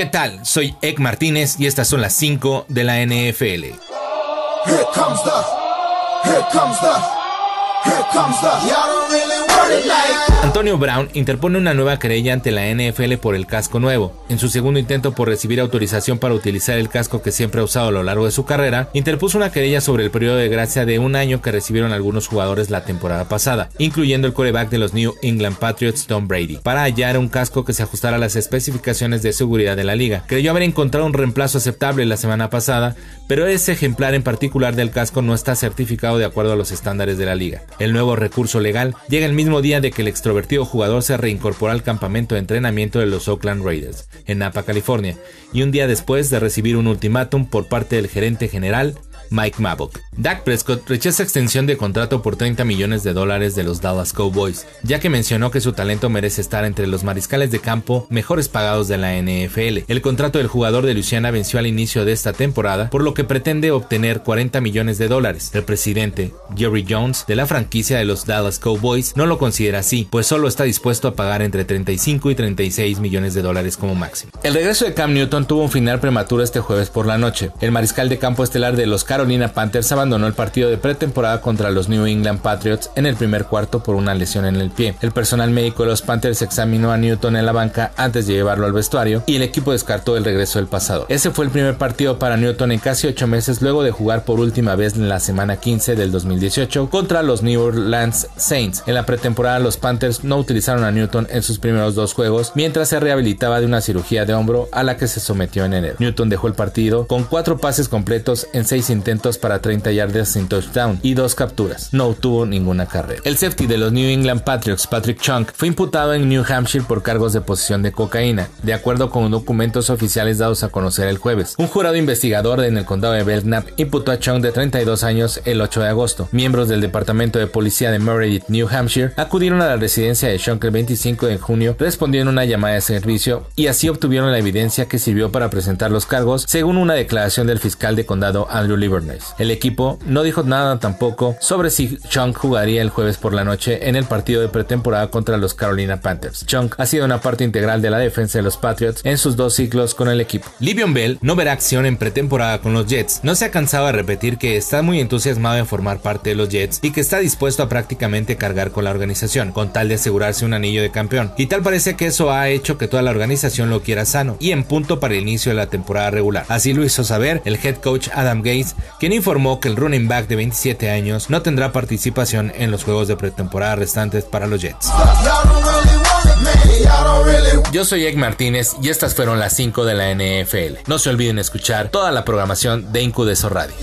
¿Qué tal? Soy Ek Martínez y estas son las 5 de la NFL. Here comes the, here comes the. Antonio Brown interpone una nueva querella ante la NFL por el casco nuevo. En su segundo intento por recibir autorización para utilizar el casco que siempre ha usado a lo largo de su carrera, interpuso una querella sobre el periodo de gracia de un año que recibieron algunos jugadores la temporada pasada, incluyendo el coreback de los New England Patriots Tom Brady, para hallar un casco que se ajustara a las especificaciones de seguridad de la liga. Creyó haber encontrado un reemplazo aceptable la semana pasada, pero ese ejemplar en particular del casco no está certificado de acuerdo a los estándares de la liga. El nuevo recurso legal llega el mismo día de que el extrovertido jugador se reincorpora al campamento de entrenamiento de los Oakland Raiders, en Napa, California, y un día después de recibir un ultimátum por parte del gerente general Mike Mabock. Dak Prescott rechaza extensión de contrato por 30 millones de dólares de los Dallas Cowboys, ya que mencionó que su talento merece estar entre los mariscales de campo mejores pagados de la NFL. El contrato del jugador de Luisiana venció al inicio de esta temporada, por lo que pretende obtener 40 millones de dólares. El presidente, Jerry Jones, de la franquicia de los Dallas Cowboys, no lo considera así, pues solo está dispuesto a pagar entre 35 y 36 millones de dólares como máximo. El regreso de Cam Newton tuvo un final prematuro este jueves por la noche. El mariscal de campo estelar de los Carolina Panthers abandonó el partido de pretemporada contra los New England Patriots en el primer cuarto por una lesión en el pie. El personal médico de los Panthers examinó a Newton en la banca antes de llevarlo al vestuario y el equipo descartó el regreso del pasado. Ese fue el primer partido para Newton en casi ocho meses luego de jugar por última vez en la semana 15 del 2018 contra los New Orleans Saints. En la pretemporada los Panthers no utilizaron a Newton en sus primeros dos juegos mientras se rehabilitaba de una cirugía de hombro a la que se sometió en enero. Newton dejó el partido con cuatro pases completos en seis intentos para 30 yardas sin touchdown y dos capturas. No obtuvo ninguna carrera. El safety de los New England Patriots, Patrick Chung, fue imputado en New Hampshire por cargos de posesión de cocaína, de acuerdo con documentos oficiales dados a conocer el jueves. Un jurado investigador en el condado de Belknap imputó a Chung de 32 años el 8 de agosto. Miembros del departamento de policía de Meredith, New Hampshire, acudieron a la residencia de Chung el 25 de junio, respondiendo una llamada de servicio y así obtuvieron la evidencia que sirvió para presentar los cargos, según una declaración del fiscal de condado Andrew Lieber el equipo no dijo nada tampoco sobre si Chung jugaría el jueves por la noche en el partido de pretemporada contra los Carolina Panthers. Chung ha sido una parte integral de la defensa de los Patriots en sus dos ciclos con el equipo. Livion Bell no verá acción en pretemporada con los Jets. No se ha cansado de repetir que está muy entusiasmado en formar parte de los Jets y que está dispuesto a prácticamente cargar con la organización, con tal de asegurarse un anillo de campeón. Y tal parece que eso ha hecho que toda la organización lo quiera sano y en punto para el inicio de la temporada regular. Así lo hizo saber el head coach Adam Gates quien informó que el running back de 27 años no tendrá participación en los juegos de pretemporada restantes para los Jets. Yo soy Egg Martínez y estas fueron las 5 de la NFL. No se olviden escuchar toda la programación de Incudeso Radio.